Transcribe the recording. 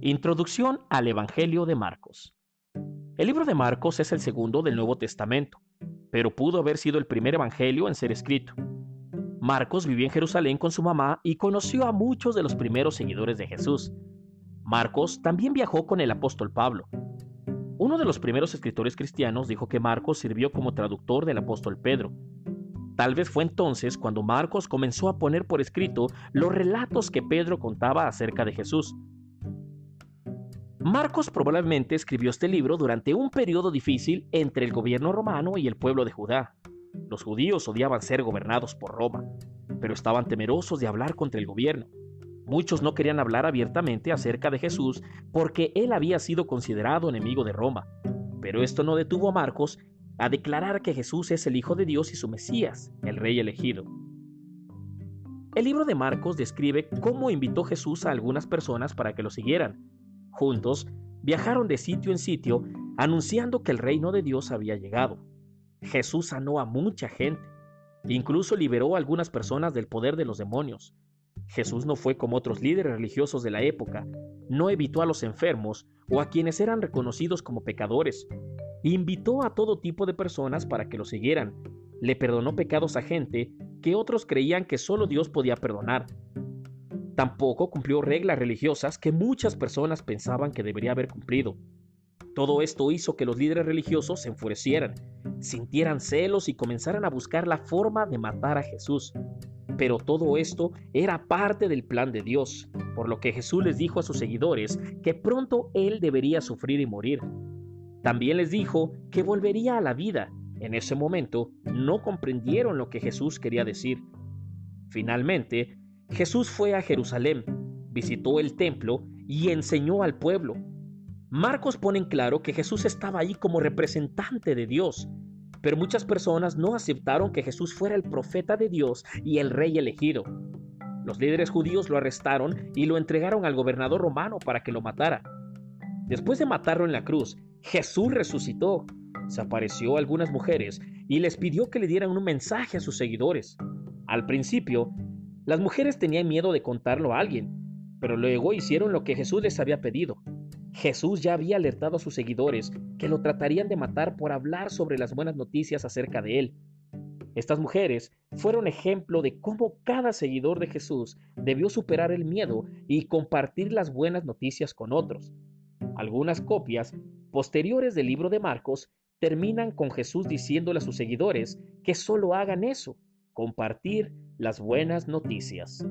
Introducción al Evangelio de Marcos. El libro de Marcos es el segundo del Nuevo Testamento, pero pudo haber sido el primer evangelio en ser escrito. Marcos vivió en Jerusalén con su mamá y conoció a muchos de los primeros seguidores de Jesús. Marcos también viajó con el apóstol Pablo. Uno de los primeros escritores cristianos dijo que Marcos sirvió como traductor del apóstol Pedro. Tal vez fue entonces cuando Marcos comenzó a poner por escrito los relatos que Pedro contaba acerca de Jesús. Marcos probablemente escribió este libro durante un periodo difícil entre el gobierno romano y el pueblo de Judá. Los judíos odiaban ser gobernados por Roma, pero estaban temerosos de hablar contra el gobierno. Muchos no querían hablar abiertamente acerca de Jesús porque él había sido considerado enemigo de Roma. Pero esto no detuvo a Marcos a declarar que Jesús es el Hijo de Dios y su Mesías, el Rey elegido. El libro de Marcos describe cómo invitó Jesús a algunas personas para que lo siguieran, Juntos viajaron de sitio en sitio anunciando que el reino de Dios había llegado. Jesús sanó a mucha gente, incluso liberó a algunas personas del poder de los demonios. Jesús no fue como otros líderes religiosos de la época, no evitó a los enfermos o a quienes eran reconocidos como pecadores. Invitó a todo tipo de personas para que lo siguieran. Le perdonó pecados a gente que otros creían que solo Dios podía perdonar. Tampoco cumplió reglas religiosas que muchas personas pensaban que debería haber cumplido. Todo esto hizo que los líderes religiosos se enfurecieran, sintieran celos y comenzaran a buscar la forma de matar a Jesús. Pero todo esto era parte del plan de Dios, por lo que Jesús les dijo a sus seguidores que pronto Él debería sufrir y morir. También les dijo que volvería a la vida. En ese momento no comprendieron lo que Jesús quería decir. Finalmente, Jesús fue a Jerusalén, visitó el templo y enseñó al pueblo. Marcos pone en claro que Jesús estaba ahí como representante de Dios, pero muchas personas no aceptaron que Jesús fuera el profeta de Dios y el rey elegido. Los líderes judíos lo arrestaron y lo entregaron al gobernador romano para que lo matara. Después de matarlo en la cruz, Jesús resucitó, se apareció a algunas mujeres y les pidió que le dieran un mensaje a sus seguidores. Al principio, las mujeres tenían miedo de contarlo a alguien, pero luego hicieron lo que Jesús les había pedido. Jesús ya había alertado a sus seguidores que lo tratarían de matar por hablar sobre las buenas noticias acerca de él. Estas mujeres fueron ejemplo de cómo cada seguidor de Jesús debió superar el miedo y compartir las buenas noticias con otros. Algunas copias posteriores del libro de Marcos terminan con Jesús diciéndole a sus seguidores que solo hagan eso, compartir las buenas noticias.